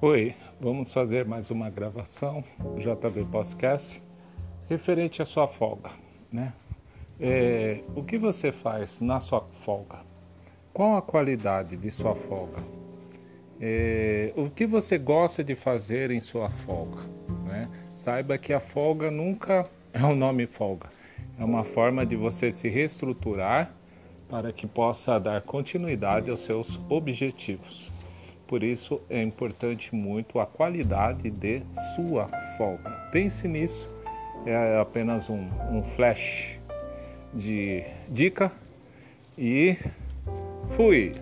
Oi, vamos fazer mais uma gravação JB Podcast referente à sua folga, né? É, o que você faz na sua folga? Qual a qualidade de sua folga? É, o que você gosta de fazer em sua folga? Né? Saiba que a folga nunca é o nome folga, é uma forma de você se reestruturar para que possa dar continuidade aos seus objetivos. Por isso é importante muito a qualidade de sua folga. Pense nisso, é apenas um, um flash de dica e fui!